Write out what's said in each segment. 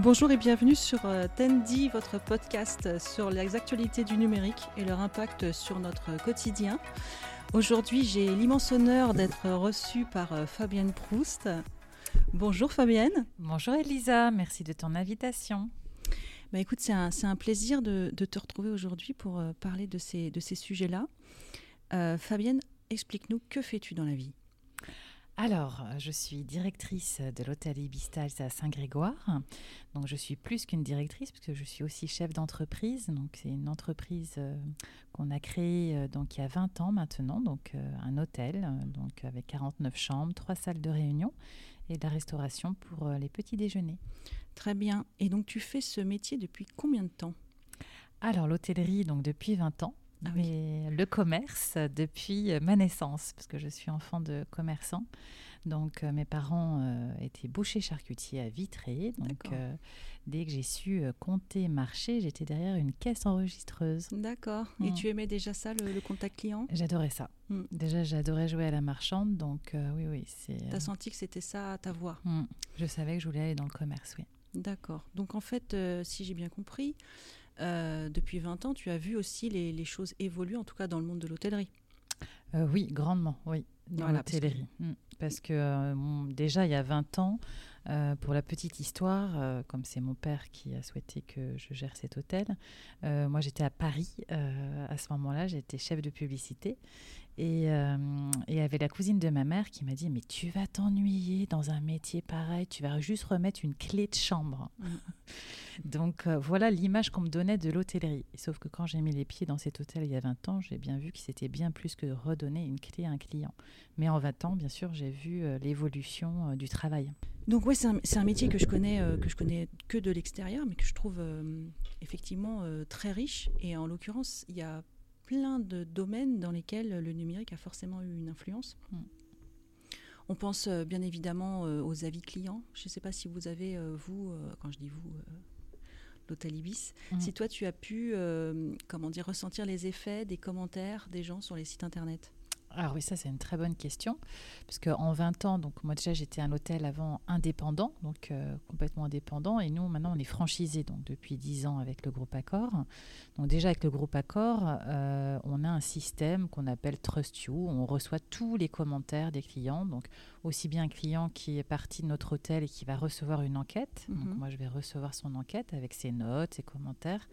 Bonjour et bienvenue sur euh, Tendi, votre podcast sur les actualités du numérique et leur impact sur notre quotidien. Aujourd'hui, j'ai l'immense honneur d'être reçue par euh, Fabienne Proust. Bonjour Fabienne. Bonjour Elisa, merci de ton invitation. Bah écoute, c'est un, plaisir de, te retrouver aujourd'hui pour euh, parler de ces, de ces sujets-là. Fabienne, explique-nous, que fais-tu dans la vie? Alors, je suis directrice de l'hôtel Ibistal à Saint-Grégoire. Donc, je suis plus qu'une directrice puisque je suis aussi chef d'entreprise. Donc, c'est une entreprise euh, qu'on a créée euh, donc il y a 20 ans maintenant. Donc, euh, un hôtel donc avec 49 chambres, trois salles de réunion et de la restauration pour les petits déjeuners. Très bien. Et donc, tu fais ce métier depuis combien de temps? Alors, l'hôtellerie, donc depuis 20 ans. Ah mais le commerce depuis ma naissance, parce que je suis enfant de commerçant. Donc euh, mes parents euh, étaient bouchers charcutiers à Vitré. Donc euh, dès que j'ai su compter, marcher, j'étais derrière une caisse enregistreuse. D'accord. Et mm. tu aimais déjà ça, le, contact client? J'adorais ça. Mm. Déjà, j'adorais jouer à la marchande. Donc oui, oui. Tu as senti que c'était ça ta voix? Mm. Je savais que je voulais aller dans le commerce, oui. D'accord. Donc en fait, si j'ai bien compris, euh, depuis 20 ans, tu as vu aussi les, choses évoluer, en tout cas dans le monde de l'hôtellerie. Euh, oui, grandement, oui, dans l'hôtellerie. Parce que, mm. euh, déjà, il y a 20 ans, pour la petite histoire, comme c'est mon père qui a souhaité que je gère cet hôtel, moi j'étais à Paris à ce moment-là, j'étais chef de publicité et, il y avait la cousine de ma mère qui m'a dit Mais tu vas t'ennuyer dans un métier pareil, tu vas juste remettre une clé de chambre. Mm. Donc euh, voilà l'image qu'on me donnait de l'hôtellerie. Sauf que quand j'ai mis les pieds dans cet hôtel il y a 20 ans, j'ai bien vu que c'était bien plus que redonner une clé à un client. Mais en 20 ans, bien sûr, j'ai vu euh, l'évolution euh, du travail. Donc oui, c'est un, métier que je connais que je connais que de l'extérieur, mais que je trouve effectivement très riche. Et en l'occurrence, il y a plein de domaines dans lesquels le numérique a forcément eu une influence. Hmm. On pense bien évidemment aux avis clients. Je ne sais pas si vous avez, vous, quand je dis vous, l'hôtel Ibis. Mm. Si toi, tu as pu, euh, comment dire, ressentir les effets des commentaires des gens sur les sites internet? Alors oui, ça c'est une très bonne question, parce qu'en 20 ans, donc moi déjà j'étais un hôtel avant indépendant, donc euh, complètement indépendant, et nous maintenant on est franchisé donc depuis 10 ans avec le groupe Accor. Donc déjà avec le groupe Accor, euh, on a un système qu'on appelle Trust You, on reçoit tous les commentaires des clients, donc aussi bien un client qui est parti de notre hôtel et qui va recevoir une enquête, donc mhm. moi je vais recevoir son enquête avec ses notes, ses commentaires,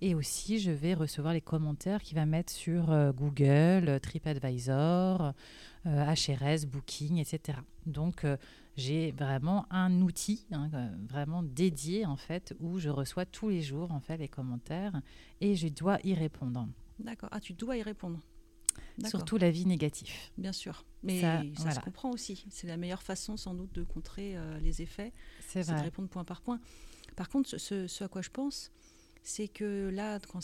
et aussi je vais recevoir les commentaires qu'il va mettre sur euh, Google, TripAdvisor HRS, euh, Booking, etc. Donc euh, j'ai vraiment un outil hein, euh, vraiment dédié en fait où je reçois tous les jours en fait les commentaires et je dois y répondre. D'accord. Ah, tu dois y répondre. Surtout l'avis négatif. Bien sûr. Mais ça, se comprend aussi. C'est la meilleure façon sans doute de contrer les effets. C'est de répondre point par point. Par contre, ce, à quoi je pense, c'est que là, quand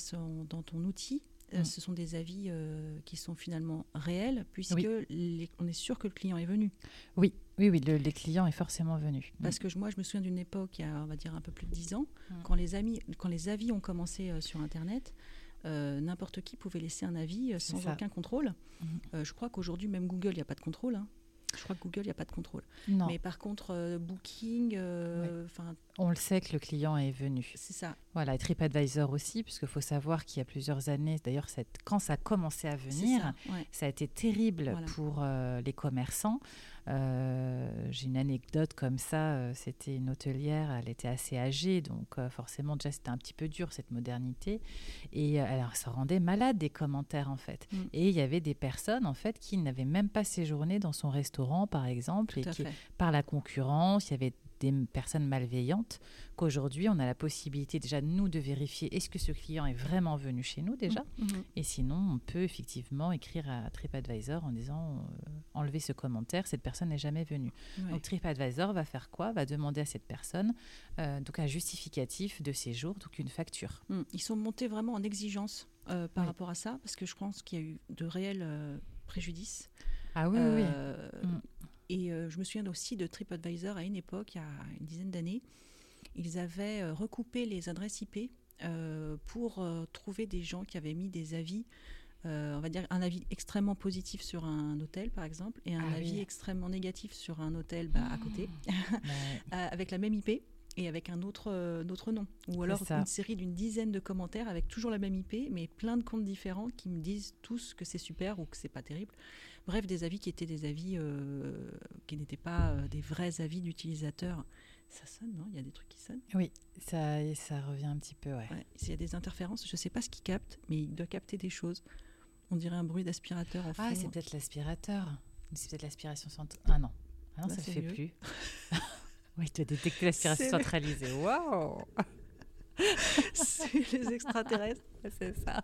dans ton outil, euh, mm. ce sont des avis euh, qui sont finalement réels, puisque on est sûr que le client est venu. Oui, oui, oui, le, les clients est forcément venu. Mm. Parce que moi, je me souviens d'une époque, il y a, on va dire, un peu plus de dix ans, mm. quand, les amis, quand les avis ont commencé euh, sur Internet, n'importe qui pouvait laisser un avis sans aucun contrôle. je crois qu'aujourd'hui, même Google, il n'y a pas de contrôle. Hein. Je crois que Google, il n'y a pas de contrôle. Non. Mais par contre, euh, Booking, euh, on le sait que le client est venu. C'est ça. Voilà, et TripAdvisor aussi, puisqu'il faut savoir qu'il y a plusieurs années, d'ailleurs, quand ça a commencé à venir, ça, a été terrible pour euh, les commerçants. J'ai une anecdote comme ça, c'était une hôtelière, elle était assez âgée, donc forcément, déjà, c'était un petit peu dur cette modernité. Et elle se rendait malade des commentaires, en fait. Mm. Et il y avait des personnes, en fait, qui n'avaient même pas séjourné dans son restaurant par exemple, et qui, par la concurrence, il y avait des personnes malveillantes, qu'aujourd'hui, on a la possibilité déjà, nous, de vérifier est-ce que ce client est vraiment venu chez nous déjà, mmh, mmh. et sinon, on peut effectivement écrire à TripAdvisor en disant euh, enlever ce commentaire, cette personne n'est jamais venue. Donc TripAdvisor va faire quoi? Va demander à cette personne euh, donc un justificatif de séjour, donc une facture. Mmh. Ils sont montés vraiment en exigence euh, par rapport à ça, parce que je pense qu'il y a eu de réels préjudices. Ah oui, oui. Euh, mm. Et euh, je me souviens aussi de TripAdvisor à une époque, il y a une dizaine d'années. Ils avaient euh, recoupé les adresses IP pour trouver des gens qui avaient mis des avis on va dire un avis extrêmement positif sur un hôtel par exemple et un ah avis extrêmement négatif sur un hôtel bah, à côté avec la même IP et avec un autre, autre nom. Ou alors une série d'une dizaine de commentaires avec toujours la même IP, mais plein de comptes différents qui me disent tous que c'est super ou que c'est pas terrible. Bref, des avis qui étaient des avis qui n'étaient pas des vrais avis d'utilisateurs. Ça sonne, non? Il y a des trucs qui sonnent? Oui, ça, ça revient un petit peu, ouais. S'il y a des interférences, je ne sais pas ce qu'il capte, mais il doit capter des choses. On dirait un bruit d'aspirateur en Ah, c'est peut-être l'aspirateur. C'est peut-être l'aspiration centrale. Ah non, ah non ça ne fait plus. oui, tu as détecté l'aspiration centralisée. Waouh C'est les extraterrestres. c'est ça.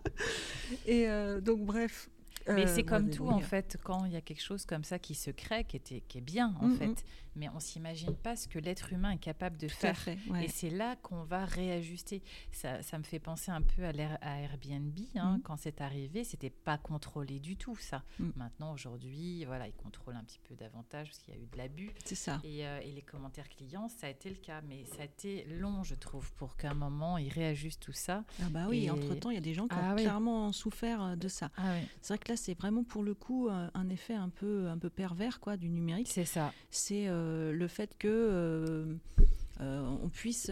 Et euh, donc, bref, mais c'est euh, comme tout, en fait, quand il y a quelque chose comme ça qui se crée, qui, était, qui est bien, en mm, mm. fait. Mais on s'imagine pas ce que l'être humain est capable de faire. Et c'est là qu'on va réajuster. Ça, ça, me fait penser un peu à, à Airbnb. Hein, mm. Quand c'est arrivé, c'était pas contrôlé du tout, ça. Maintenant, aujourd'hui, voilà, ils contrôlent un petit peu davantage parce qu'il y a eu de l'abus. C'est ça. Et, euh, et, les commentaires clients, ça a été le cas. Mais ça a été long, je trouve, pour qu'à un moment, ils réajustent tout ça. Ah bah oui, entre-temps, il y a des gens qui ah ont clairement souffert euh, de ça. Ah c'est vrai que là, c'est vraiment pour le coup euh, un effet un peu, un peu pervers quoi, du numérique. C'est ça. C'est euh, le fait que euh, on puisse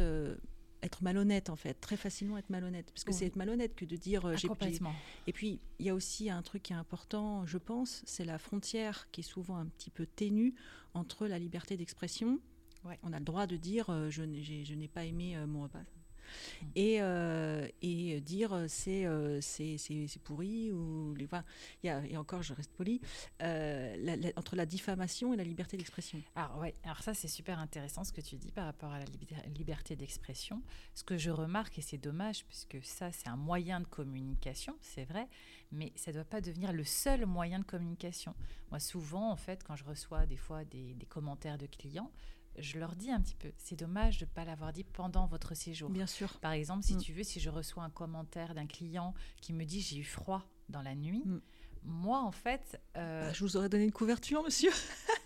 être malhonnête en fait, très facilement être malhonnête. Parce que c'est être malhonnête que de dire ah, j'ai. Et puis il y a aussi un truc qui est important, je pense, c'est la frontière qui est souvent un petit peu ténue entre la liberté d'expression. On a le droit de dire je n'ai pas aimé mon repas. Et, euh, et dire euh, c'est euh, c'est pourri ou les il y a, et encore je reste poli entre la diffamation et la liberté d'expression. Alors ouais, alors ça c'est super intéressant ce que tu dis par rapport à la liberté d'expression. Ce que je remarque et c'est dommage puisque ça c'est un moyen de communication, c'est vrai, mais ça ne doit pas devenir le seul moyen de communication. Moi souvent en fait quand je reçois des fois des commentaires de clients je leur dis un petit peu, c'est dommage de ne pas l'avoir dit pendant votre séjour. Bien sûr. Par exemple, si mm. tu veux, si je reçois un commentaire d'un client qui me dit j'ai eu froid dans la nuit, mm. moi en fait... Euh, bah, je vous aurais donné une couverture, monsieur.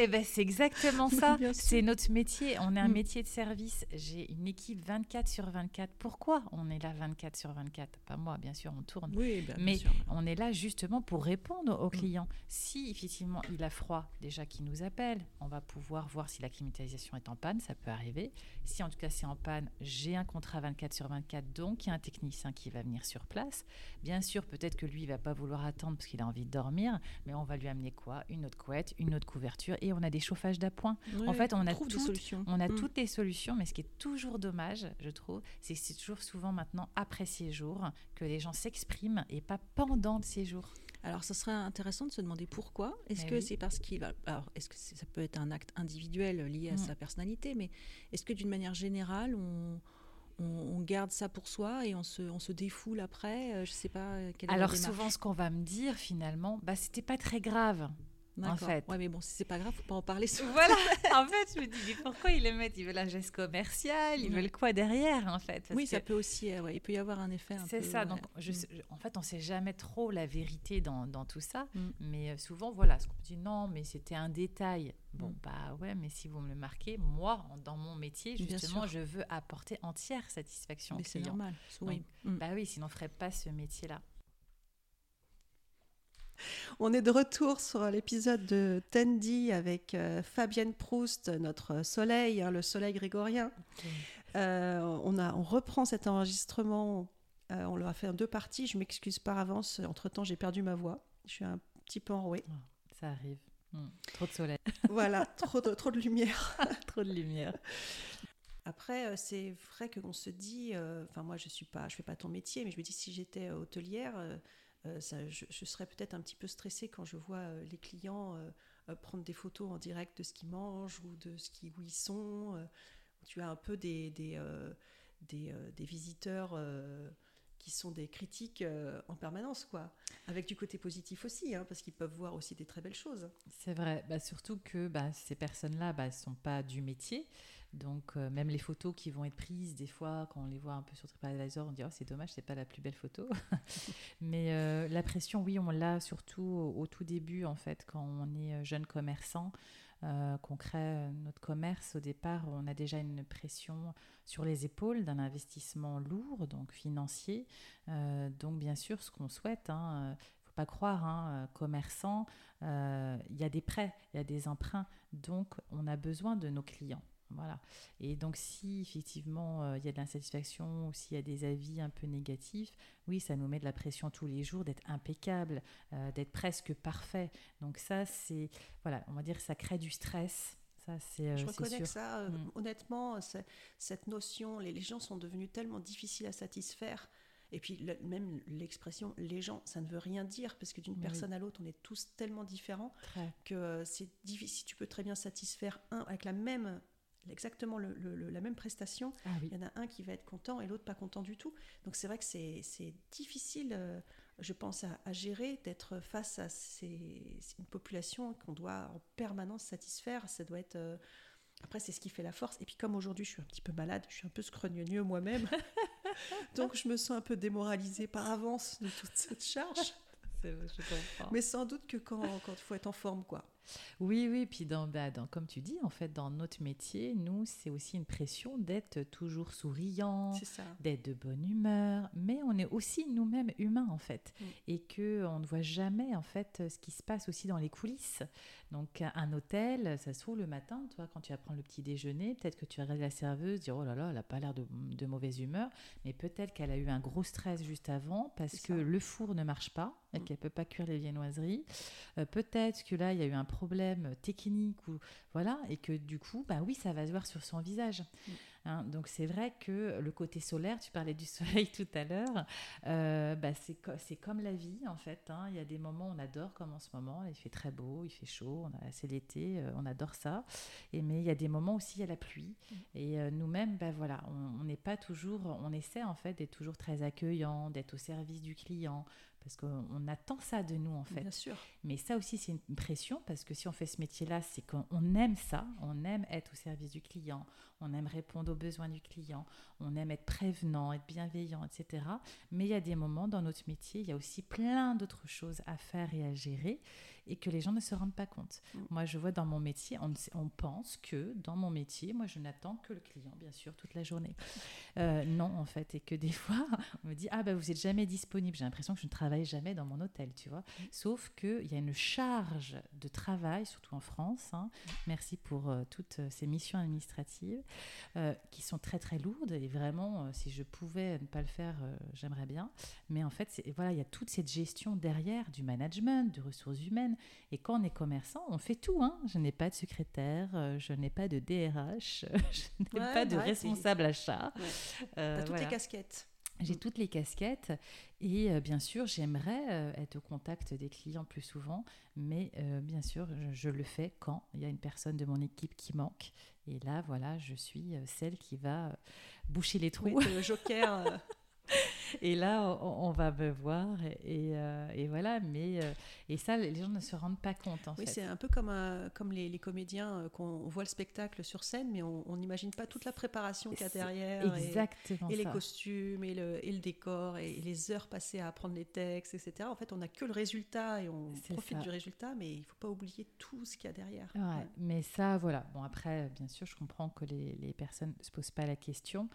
Eh ben, c'est exactement ça. c'est notre métier. On est un mm. métier de service. J'ai une équipe 24 sur 24. Pourquoi on est là 24 sur 24 Pas moi, bien sûr, on tourne. Oui, ben, mais on est là justement pour répondre aux mm. clients. Si effectivement il a froid, déjà qu'il nous appelle, on va pouvoir voir si la climatisation est en panne. Ça peut arriver. Si en tout cas c'est en panne, j'ai un contrat 24 sur 24, donc il y a un technicien qui va venir sur place. Bien sûr, peut-être que lui, il va pas vouloir attendre parce qu'il a envie de dormir, mais on va lui amener quoi? Une autre couette, une autre couverture et on a des chauffages d'appoint. en fait, on, a, solutions. on a mm. toutes les solutions, mais ce qui est toujours dommage, je trouve, c'est que c'est toujours souvent maintenant après séjour que les gens s'expriment et pas pendant le séjour. Alors, ce serait intéressant de se demander pourquoi. Est-ce que c'est parce qu'il va. Alors, est-ce que ça peut être un acte individuel lié à mm. sa personnalité, mais est-ce que d'une manière générale, on, on, garde ça pour soi et on se, on se défoule après? Euh, Je sais pas. Quelle Alors, souvent, ce qu'on va me dire finalement, bah, c'était pas très grave en fait. Ouais, mais bon, si c'est pas grave, faut pas en parler. Souvent. Voilà. en fait, je me dis, mais pourquoi ils le mettent? Ils veulent un geste commercial, ils veulent quoi derrière, en fait? Oui, ça peut aussi, euh, ouais, il peut y avoir un effet. C'est ça. Donc, je, mm. en fait, on sait jamais trop la vérité dans, dans tout ça, mm. mais euh, souvent, voilà, ce qu'on dit, non, mais c'était un détail. Bon, mm. bah ouais, mais si vous me le marquez, moi, dans mon métier, justement, je veux apporter entière satisfaction. Mais c'est normal. oui. Bah oui, sinon on ferait pas ce métier-là. On est de retour sur l'épisode de Tandy avec euh, Fabienne Proust, notre soleil, hein, le soleil grégorien. Euh, on, a, on reprend cet enregistrement. Euh, on l'a fait en deux parties. Je m'excuse par avance. Entre-temps, j'ai perdu ma voix. Je suis un petit peu enrouée. Oh, ça arrive. Hmm. Trop de soleil. voilà, trop de, trop de lumière. trop de lumière. Après, c'est vrai qu'on se dit, enfin moi je suis pas, je fais pas ton métier, mais je me dis si j'étais hôtelière, euh, je, serais peut-être un petit peu stressée quand je vois euh, les clients euh, prendre des photos en direct de ce qu'ils mangent ou de ce qui, où ils sont. tu as un peu des, des, des, visiteurs qui sont des critiques en permanence, quoi. Avec du côté positif aussi, hein, parce qu'ils peuvent voir aussi des très belles choses. C'est vrai, bah, surtout que bah, ces personnes-là ne bah, sont pas du métier. Donc euh, même les photos qui vont être prises, des fois quand on les voit un peu sur TripAdvisor, on dit oh, c'est dommage, c'est pas la plus belle photo. Mais euh, la pression, oui, on l'a surtout au, tout début en fait, quand on est euh, jeune commerçant, qu'on crée notre commerce. Au départ, on a déjà une pression sur les épaules d'un investissement lourd, donc financier. donc bien sûr, ce qu'on souhaite. hein, pas croire, hein, commerçant, il y a des prêts, il y a des emprunts, donc on a besoin de nos clients. Voilà. Et donc, si effectivement euh, il y a de l'insatisfaction ou s'il y a des avis un peu négatifs, oui, ça nous met de la pression tous les jours d'être impeccable, euh, d'être presque parfait. Donc, ça, c'est, voilà, on va dire que ça crée du stress. Ça, c'est, Je reconnais que ça, mm. honnêtement, cette notion, les, gens sont devenus tellement difficiles à satisfaire. Et puis même l'expression les gens, ça ne veut rien dire parce que d'une personne à l'autre, on est tous tellement différents que c'est difficile. Tu peux très bien satisfaire un avec la même exactement la même prestation, ah il y en a un qui va être content et l'autre pas content du tout. Donc c'est vrai que c'est difficile, euh, je pense, à, gérer, d'être face à une population qu'on doit en permanence satisfaire. Ça doit être... Euh, après, c'est ce qui fait la force. Et puis comme aujourd'hui, je suis un petit peu malade, je suis un peu scrogneux moi-même. Donc je me sens un peu démoralisée par avance de toute cette charge. Mais sans doute que quand il faut être en forme, quoi. Oui, oui, puis dans, bah, dans, comme tu dis, en fait, dans notre métier, nous, c'est aussi une pression d'être toujours souriant, d'être de bonne humeur, mais on est aussi nous-mêmes humains, en fait, mm. et que on ne voit jamais, en fait, ce qui se passe aussi dans les coulisses. Donc, un hôtel, ça se trouve le matin, toi, quand tu vas prendre le petit déjeuner, peut-être que tu regardes la serveuse, dire, oh là là, elle n'a pas l'air de, de, mauvaise humeur, mais peut-être qu'elle a eu un gros stress juste avant, parce que le four ne marche pas, et mm. qu'elle peut pas cuire les viennoiseries. Euh, peut-être que là, il y a eu un problème technique ou voilà, et que du coup, bah oui, ça va se voir sur son visage. Mm. Hein. donc c'est vrai que le côté solaire, tu parlais du soleil tout à l'heure, euh, bah c'est comme la vie en fait. Hein. Il y a des moments où on adore, comme en ce moment, il fait très beau, il fait chaud, c'est l'été, euh, on adore ça. Et, mais il y a des moments aussi, il y a la pluie. Mm. Et euh, nous-mêmes, bah, voilà, on n'est pas toujours, on essaie en fait d'être toujours très accueillant, d'être au service du client, parce qu'on attend ça de nous en fait. Bien sûr. Mais ça aussi c'est une pression parce que si on fait ce métier-là, c'est qu'on aime ça, on aime être au service du client, on aime répondre aux besoins du client, on aime être prévenant, être bienveillant, etc. Mais il y a des moments dans notre métier, il y a aussi plein d'autres choses à faire et à gérer et que les gens ne se rendent pas compte. Mm. Moi, je vois dans mon métier, on, on, pense que dans mon métier, moi, je n'attends que le client, bien sûr, toute la journée. Euh, non, en fait, et que des fois, on me dit, ah ben, vous n'êtes jamais disponible. J'ai l'impression que je ne travaille jamais dans mon hôtel, tu vois. Mm. Sauf qu'il y a une charge de travail, surtout en France. Hein. Merci pour euh, toutes ces missions administratives euh, qui sont très, très lourdes. Et vraiment, si je pouvais ne pas le faire, j'aimerais bien. Mais en fait, voilà, il y a toute cette gestion derrière du management, de ressources humaines, et quand on est commerçant, on fait tout. Hein. Je n'ai pas de secrétaire, euh, je n'ai pas de DRH, je n'ai pas de responsable achat. Euh, toutes les casquettes. J'ai mm. toutes les casquettes et euh, bien sûr, j'aimerais être au contact des clients plus souvent, mais bien sûr, je, le fais quand il y a une personne de mon équipe qui manque. Et là, voilà, je suis celle qui va boucher les trous. le joker. et là, on, va me voir et, euh, et, voilà. Mais euh, et ça, les gens ne se rendent pas compte. En oui, c'est un peu comme, comme les, les comédiens euh, qu'on voit le spectacle sur scène, mais on n'imagine pas toute la préparation qu'il y a derrière. Exactement. Et, les costumes et le, et le décor et, les heures passées à apprendre les textes, etc. En fait, on n'a que le résultat et on profite du résultat, mais il ne faut pas oublier tout ce qu'il y a derrière. Ouais, Mais ça, voilà. Bon, après, bien sûr, je comprends que les, les personnes ne se posent pas la question.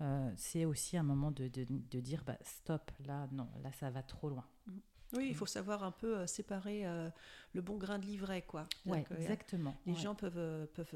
Euh, c'est aussi un moment de, de, dire bah, stop, là, non, là, ça va trop loin. Mm. Oui, il faut savoir un peu euh, séparer euh, le bon grain de l'ivraie, quoi. Ouais, exactement. Les gens peuvent, peuvent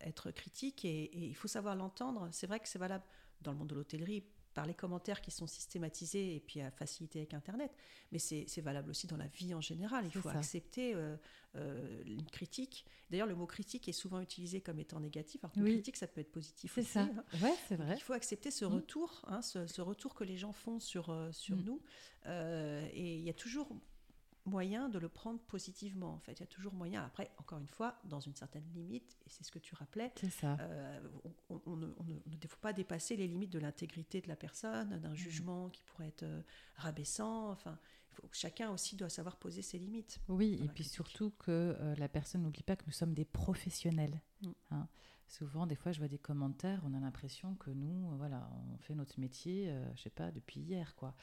être critiques et, et il faut savoir l'entendre. C'est vrai que c'est valable dans le monde de l'hôtellerie, par les commentaires qui sont systématisés et puis à faciliter avec Internet. Mais c'est valable aussi dans la vie en général. Il faut accepter euh, euh, une critique. D'ailleurs, le mot critique est souvent utilisé comme étant négatif. Alors que critique, ça peut être positif aussi. C'est ça. Hein. Ouais, c'est vrai. il faut accepter ce mmh. retour, hein, ce, retour que les gens font sur, euh, sur mmh. nous. et il y a toujours moyen de le prendre positivement. En fait, il y a toujours moyen. Après, encore une fois, dans une certaine limite, et c'est ce que tu rappelais. Ça. Euh, on, ne, faut pas dépasser les limites de l'intégrité de la personne, d'un mmh. jugement qui pourrait être euh, rabaissant. Enfin, faut, chacun aussi doit savoir poser ses limites. Oui, et puis surtout que euh, la personne n'oublie pas que nous sommes des professionnels. Mmh. Hein. Souvent, des fois, je vois des commentaires, on a l'impression que nous, voilà, on fait notre métier, je sais pas, depuis hier, quoi.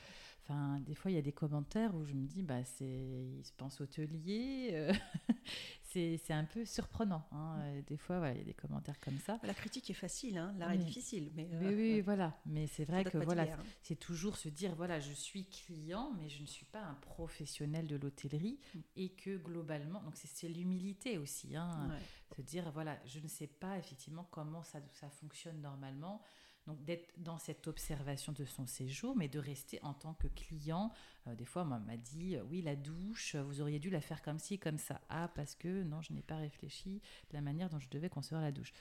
Enfin, des fois, il y a des commentaires où je me dis, bah, c'est, ils se pensent hôtelier. Euh, c'est, un peu surprenant. Hein. Mm. Des fois, voilà, il y a des commentaires comme ça. La critique est facile, hein. l'art est difficile. Mais, oui, oui, voilà. Mais c'est vrai que voilà, hein. c'est toujours se dire, voilà, je suis client, mais je ne suis pas un professionnel de l'hôtellerie. Mm. Et que globalement, donc c'est, l'humilité aussi. Hein. te dire, voilà, je ne sais pas effectivement comment ça, ça fonctionne normalement. Donc d'être dans cette observation de son séjour, mais de rester en tant que client. Euh, des fois, on m'a dit, oui, la douche, vous auriez dû la faire comme ci, comme ça. Ah, parce que non, je n'ai pas réfléchi de la manière dont je devais concevoir la douche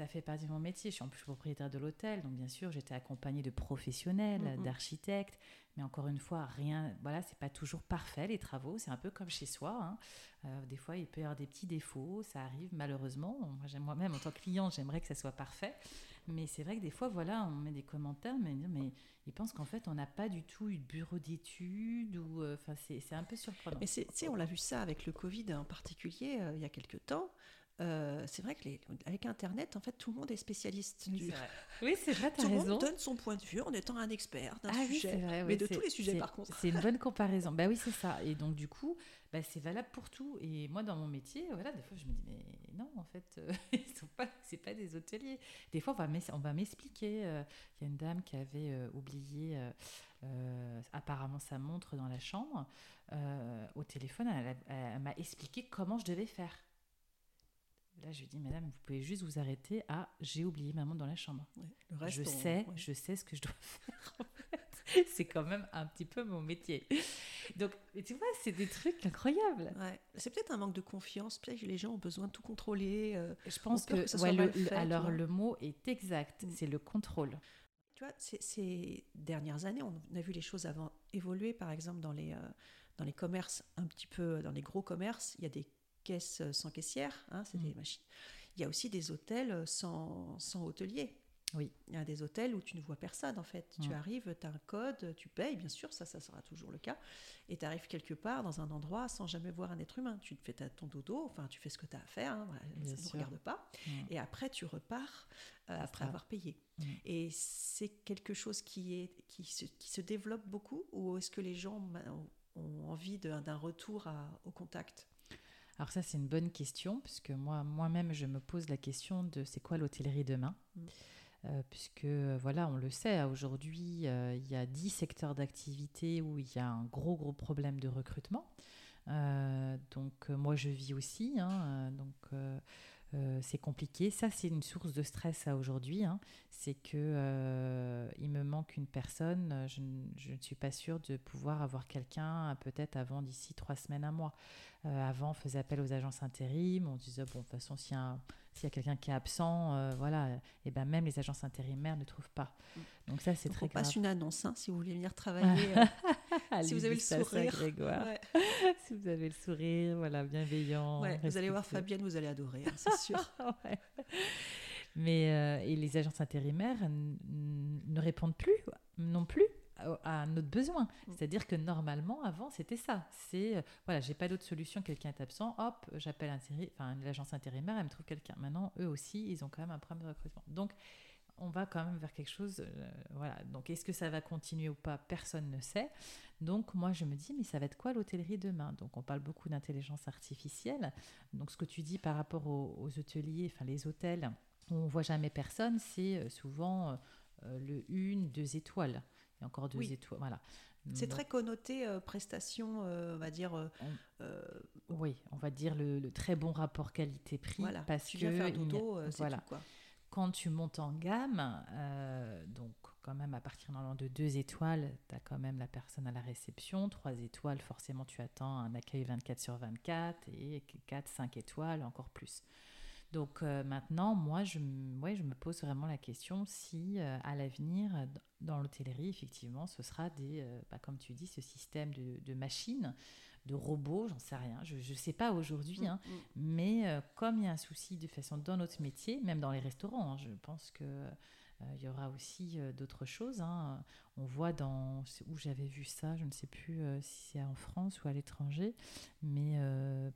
ça fait partie de mon métier. Je suis en plus propriétaire de l'hôtel, donc bien sûr, j'étais accompagnée de professionnels, mm-hmm. d'architectes, mais encore une fois, rien. Voilà, c'est pas toujours parfait les travaux. C'est un peu comme chez soi. Hein. Euh, des fois, il peut y avoir des petits défauts, ça arrive malheureusement. Moi, moi-même, en tant que client, j'aimerais que ça soit parfait. Mais c'est vrai que des fois, voilà, on met des commentaires, mais, mais ils pensent qu'en fait, on n'a pas du tout eu de bureau d'études. ou euh, Enfin, c'est un peu surprenant. Mais c'est, on l'a vu ça avec le Covid en particulier, euh, il y a quelques temps. Euh, c'est vrai que avec Internet, en fait, tout le monde est spécialiste. Oui, c'est vrai, tu as tout le monde donne son point de vue en étant un expert d'un ah sujet, mais de tous les sujets par contre. C'est une bonne comparaison. bah oui, c'est ça. Et donc du coup, bah, c'est valable pour tout. Et moi, dans mon métier, voilà, des fois, je me dis mais non, en fait, euh, ils sont pas, c'est pas des hôteliers. Des fois, on va m'expliquer. Euh, il y a une dame qui avait oublié. apparemment sa montre dans la chambre. au téléphone, elle m'a expliqué comment je devais faire. Là, je lui dis, madame, vous pouvez juste vous arrêter à j'ai oublié ma montre dans la chambre. je sais, je sais ce que je dois faire. c'est quand même un petit peu mon métier. Donc, tu vois, c'est des trucs incroyables. C'est peut-être un manque de confiance. Peut-être que les gens ont besoin de tout contrôler. Euh, je pense que, le, alors le mot est exact. Mm. C'est le contrôle. Tu vois, ces dernières années, on a vu les choses avant évoluer. Par exemple, dans les, euh, dans les commerces, un petit peu, dans les gros commerces, il y a des caisses sans caissière, hein, c'est des mm. machines. Il y a aussi des hôtels sans, sans hôtelier. Oui. Il y a des hôtels où tu ne vois personne en fait. Tu mm. arrives, tu as un code, tu payes, bien sûr, ça, ça sera toujours le cas. Et tu arrives quelque part dans un endroit sans jamais voir un être humain. Tu fais ton dodo, enfin, tu fais ce que tu as à faire, hein, ne regarde pas. Mm. Et après, tu repars euh, après avoir payé. Et c'est quelque chose qui, est, qui, se, qui se développe beaucoup ou est-ce que les gens ont envie d'un retour au contact? Alors ça, c'est une bonne question, puisque moi, moi-même, je me pose la question de c'est quoi l'hôtellerie demain mm. euh, puisque voilà, on le sait, aujourd'hui, euh, il y a 10 secteurs d'activité où il y a un gros, gros problème de recrutement. Euh, donc moi, je vis aussi, hein, donc c'est compliqué. Ça, c'est une source de stress à aujourd'hui. Hein. c'est que il me manque une personne. Je, je, ne suis pas sûre de pouvoir avoir quelqu'un peut-être avant d'ici trois semaines, un mois. Euh, avant, on faisait appel aux agences intérim. On disait, bon, de toute façon, s'il y a, a quelqu'un qui est absent, euh, voilà, et ben même les agences intérimaires ne trouvent pas. Mm. Donc ça, c'est très grave. On passe une annonce, hein, si vous voulez venir travailler. Euh, si vous avez le sourire. si vous avez le sourire, voilà, bienveillant. vous allez voir Fabienne, vous allez adorer, hein, c'est sûr. Mais et les agences intérimaires ne répondent plus non plus à notre besoin. Mm. C'est-à-dire que normalement, avant, c'était ça. C'est, euh, voilà, j'ai pas d'autre solution, quelqu'un est absent, hop, j'appelle l'agence intérimaire, elle me trouve quelqu'un. Maintenant, eux aussi, ils ont quand même un problème de recrutement. Donc, on va quand même vers quelque chose. Euh, voilà. Donc, est-ce que ça va continuer ou pas Personne ne sait. Donc, moi, je me dis, mais ça va être quoi l'hôtellerie demain? Donc, on parle beaucoup d'intelligence artificielle. Donc, ce que tu dis par rapport aux, hôteliers, enfin, les hôtels, où on voit jamais personne, c'est euh, souvent le une, deux étoiles et encore deux étoiles. Voilà. C'est très connoté euh, prestation, euh, on va dire. Euh, oui, on va dire le, très bon rapport qualité-prix. Voilà, parce tu viens que faire dodo, voilà. Tout, quoi. Quand tu montes en gamme, donc quand même à partir de deux étoiles, tu as quand même la personne à la réception. Trois étoiles, forcément, tu attends un accueil 24 sur 24 et 4, 5 étoiles, encore plus. Donc euh, maintenant, moi, je, ouais, je me pose vraiment la question si euh, à l'avenir, dans l'hôtellerie, effectivement, ce sera des, euh, bah, comme tu dis, ce système de, machines, de robots, j'en sais rien, je ne sais pas aujourd'hui, mm, hein, mm. mais comme il y a un souci de façon dans notre métier, même dans les restaurants, hein, je pense que il y aura aussi d'autres choses. Hein. On voit dans où j'avais vu ça, je ne sais plus si c'est en France ou à l'étranger, mais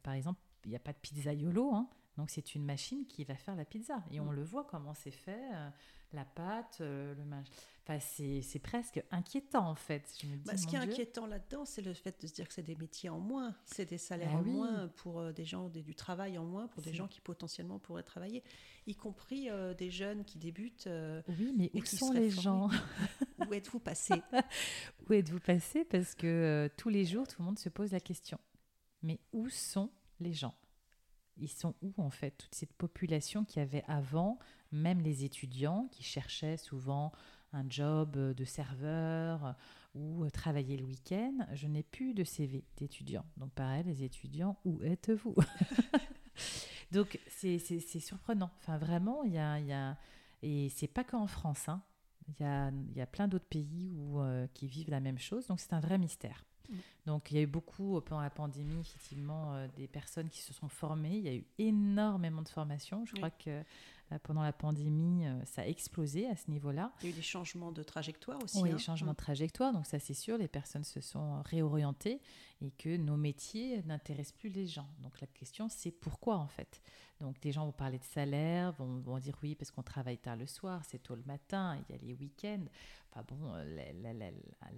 par exemple, il n'y a pas de pizzaiolo. Hein. Donc c'est une machine qui va faire la pizza. Et on mm. le voit comment c'est fait, euh, la pâte, euh, le Enfin, c'est presque inquiétant en fait. Bah, ce qui est inquiétant là-dedans, c'est le fait de se dire que c'est des métiers en moins, c'est des salaires ah en moins pour euh, des gens, du travail en moins pour des gens qui potentiellement pourraient travailler, y compris des jeunes qui débutent. oui, mais où sont les gens? Où êtes-vous passé? Où êtes-vous passé? Parce que tous les jours, tout le monde se pose la question. Mais où sont les gens? Ils sont où en fait toute cette population qui avait avant, même les étudiants qui cherchaient souvent un job de serveur ou travailler le week-end. Je n'ai plus de CV d'étudiants. Donc pareil, les étudiants, où êtes-vous? Donc c'est surprenant. Enfin vraiment, il y a, y a... Et c'est pas qu'en France. Hein. Il y, a, y a plein d'autres pays où, euh, qui vivent la même chose. Donc c'est un vrai mystère. Mm. Donc il y a eu beaucoup pendant la pandémie, effectivement, euh, des personnes qui se sont formées. Il y a eu énormément de formations. Je crois que euh, pendant la pandémie, euh, ça a explosé à ce niveau-là. Il y a eu des changements de trajectoire aussi. Oui, des hein. changements de trajectoire. Donc ça, c'est sûr, les personnes se sont réorientées et que nos métiers n'intéressent plus les gens. Donc la question, c'est pourquoi en fait? Donc des gens vont parler de salaire, vont, vont dire oui parce qu'on travaille tard le soir, c'est tôt le matin, il y a les week-ends. Enfin bon, euh, la, la,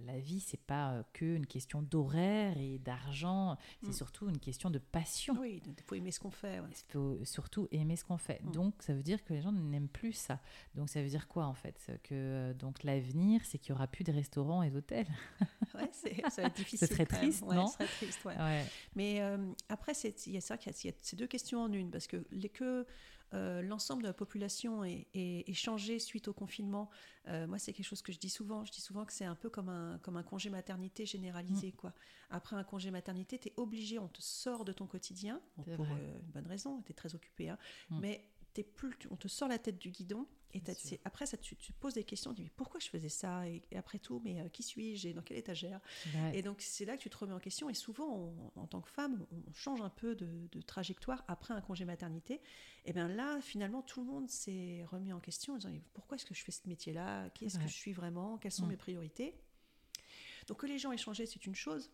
la, vie, c'est pas euh, que une question d'horaire et d'argent, c'est mm. surtout une question de passion. Oui, il faut aimer ce qu'on fait. Il faut surtout aimer ce qu'on fait. Mm. Donc ça veut dire que les gens n'aiment plus ça. Donc ça veut dire quoi en fait? Que euh, donc l'avenir, c'est qu'il y aura plus de restaurants et d'hôtels. Ouais, ça va être difficile. c'est très triste, non? très triste, ouais. Mais après, c'est il y a ça, y a ces deux questions en une parce que les que euh, l'ensemble de la population est, changé suite au confinement. Euh, moi, c'est quelque chose que je dis souvent. Je dis souvent que c'est un peu comme un, comme un congé maternité généralisé. Mm. Quoi. Après un congé maternité, tu es obligé, on te sort de ton quotidien, pour euh, une bonne raison, tu es très occupé, hein, mm. mais plus, on te sort la tête du guidon et après ça tu, te poses des questions, tu dis mais pourquoi je faisais ça et, après tout mais euh, qui suis-je et dans quelle étagère? Et donc c'est là que tu te remets en question et souvent en tant que femme on, change un peu de, trajectoire après un congé maternité. Et bien là finalement tout le monde s'est remis en question en disant pourquoi est-ce que je fais ce métier-là? Qui est-ce que je suis vraiment? Quelles sont mm. mes priorités? Donc que les gens aient changé c'est une chose,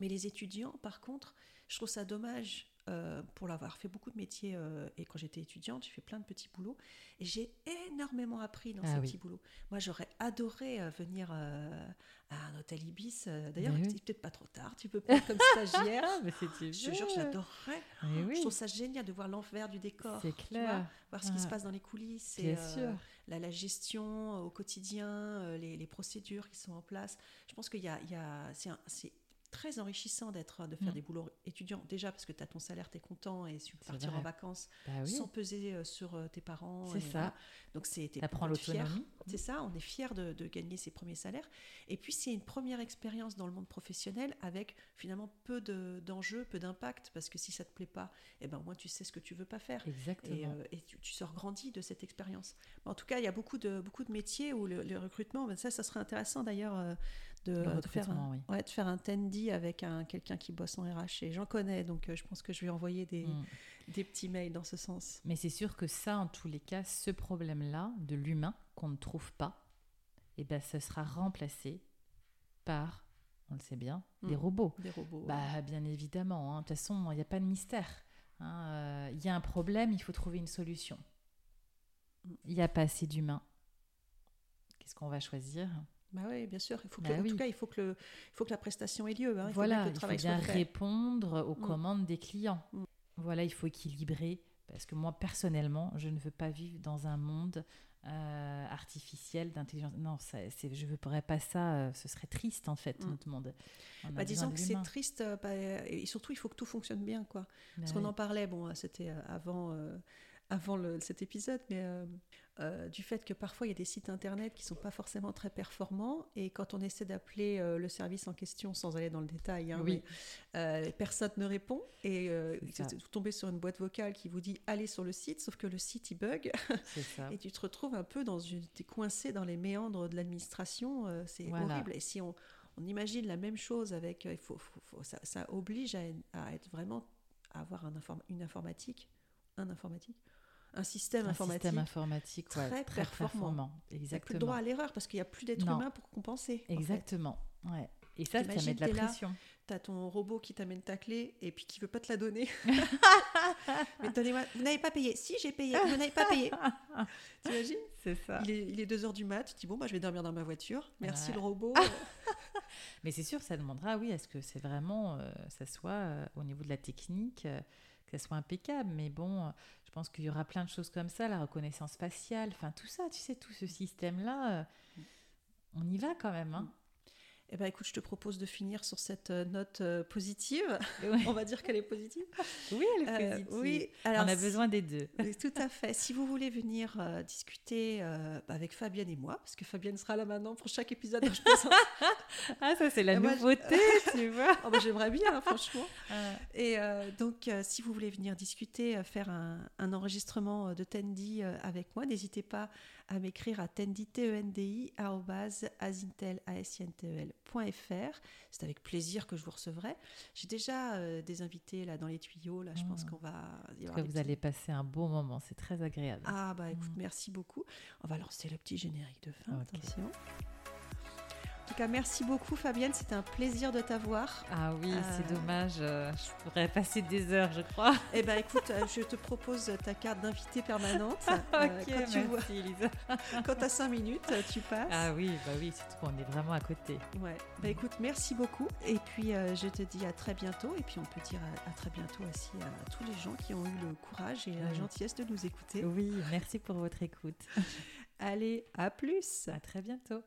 mais les étudiants par contre je trouve ça dommage euh, pour l'avoir fait beaucoup de métiers euh, et quand j'étais étudiante, j'ai fait plein de petits boulots et j'ai énormément appris dans ah ces petits boulots. Moi, j'aurais adoré euh, venir à un hôtel Ibis. D'ailleurs, c'est peut-être pas trop tard, tu peux pas comme stagiaire. mais je te jure, j'adorerais. Je trouve ça génial de voir l'envers du décor. C'est clair. voir ce qui se passe dans les coulisses. Sûr. La, la, gestion au quotidien, les, les, procédures qui sont en place. Je pense qu'il y a, il y a c'est très enrichissant d'être de faire mm. des boulots étudiants. Déjà parce que tu as ton salaire tu es content et tu peux partir en vacances bah sans peser euh, sur euh, tes parents c'est ça. donc c'est prend l'autonomie. c'est ça on est fier de, de, gagner ses premiers salaires. Et puis c'est une première expérience dans le monde professionnel avec finalement peu d'enjeux peu d'impact parce que si ça te plaît pas et eh ben au moins tu sais ce que tu veux pas faire. Exactement. et, euh, et tu, tu, sors grandi de cette expérience. En tout cas il y a beaucoup de beaucoup de métiers où le, recrutement ben ça ça serait intéressant d'ailleurs de, faire un, ouais, de faire un tendy avec un, quelqu'un qui bosse en RH. Et j'en connais, donc euh, je pense que je vais envoyer des, mm. des petits mails dans ce sens. Mais c'est sûr que ça, en tous les cas, ce problème-là de l'humain qu'on ne trouve pas, et eh ben, ce sera remplacé par, on le sait bien, mm. des robots. Des robots. Bah, Bien évidemment. Hein. De toute façon, il n'y a pas de mystère. Hein. Euh, il y a un problème, il faut trouver une solution. Mm. Il n'y a pas assez d'humains. Qu'est-ce qu'on va choisir? Bah oui, bien sûr. Il faut que, bah en tout cas, il faut que, le, il faut que la prestation ait lieu. Hein. Il voilà, faut il faut bien répondre aux mm. commandes des clients. Mm. Voilà, il faut équilibrer. Parce que moi, personnellement, je ne veux pas vivre dans un monde euh, artificiel d'intelligence. Non, ça, je ne ferais pas ça. Euh, ce serait triste, en fait, mm. notre monde. Bah, disons que c'est triste. Euh, bah, et surtout, il faut que tout fonctionne bien. Quoi. Parce qu'on en parlait, bon, c'était avant avant cet épisode, mais euh, euh, du fait que parfois il y a des sites internet qui sont pas forcément très performants et quand on essaie d'appeler euh, le service en question sans aller dans le détail, hein, oui. personne ne répond et vous tombez sur une boîte vocale qui vous dit allez sur le site, sauf que le site il bug et tu te retrouves un peu dans une, es coincé dans les méandres de l'administration, c'est horrible. Et si on, on, imagine la même chose avec, il faut, ça, ça, oblige à, à, être vraiment à avoir un une informatique, un informatique un système informatique, très, performant. Exactement. plus droit à l'erreur parce qu'il n'y a plus d'être humain pour compenser. Exactement. Ouais. Et ça, ça met de la pression. Tu as ton robot qui t'amène ta clé et puis qui veut pas te la donner. Mais donnez-moi, vous n'avez pas payé. Si, j'ai payé, vous n'avez pas payé. T'imagines C'est ça. Il est, il est 2 heures du mat, tu dis bon, bah, je vais dormir dans ma voiture. Merci le robot. Mais c'est sûr, ça demandera, oui, est-ce que c'est vraiment, euh, ça soit euh, au niveau de la technique, euh, soit impeccable. Mais bon, je pense qu'il y aura plein de choses comme ça, la reconnaissance faciale, enfin tout ça, tu sais, tout ce système-là, euh, on y va quand même. Hein. Eh ben, écoute, je te propose de finir sur cette euh, note euh, positive. On va dire qu'elle est positive. Oui, elle est euh, positive. oui. On a besoin des deux. Tout à fait. Si vous voulez venir discuter avec Fabienne et moi, parce que Fabienne sera là maintenant pour chaque épisode. Je ah, ça, c'est la nouveauté, tu vois. Oh, bah, j'aimerais bien, franchement. Et donc, si vous voulez venir discuter, faire un, un enregistrement de Tendi avec moi, n'hésitez pas à m'écrire à tendi.asintel.fr. C'est avec plaisir que je vous recevrai. J'ai déjà euh, des invités là dans les tuyaux. Là, je pense mmh. qu'on va. que vous allez passer un bon moment. C'est très agréable. Ah bah écoute, mmh. merci beaucoup. On va lancer le petit générique de fin. Attention. Tout cas, merci beaucoup Fabienne, c'était un plaisir de t'avoir. Ah oui, c'est euh, dommage, euh, je pourrais passer des heures, je crois. Eh bien écoute, euh, je te propose ta carte d'invité permanente. ok, quand merci Lisa. quand tu as 5 minutes, tu passes. Ah oui, bah oui, surtout qu'on est vraiment à côté. Ouais, bah écoute, merci beaucoup. Et puis je te dis à très bientôt. Et puis on peut dire à, très bientôt aussi à tous les gens qui ont eu le courage et la gentillesse de nous écouter. Oui, merci pour votre écoute. Allez, à plus. À très bientôt.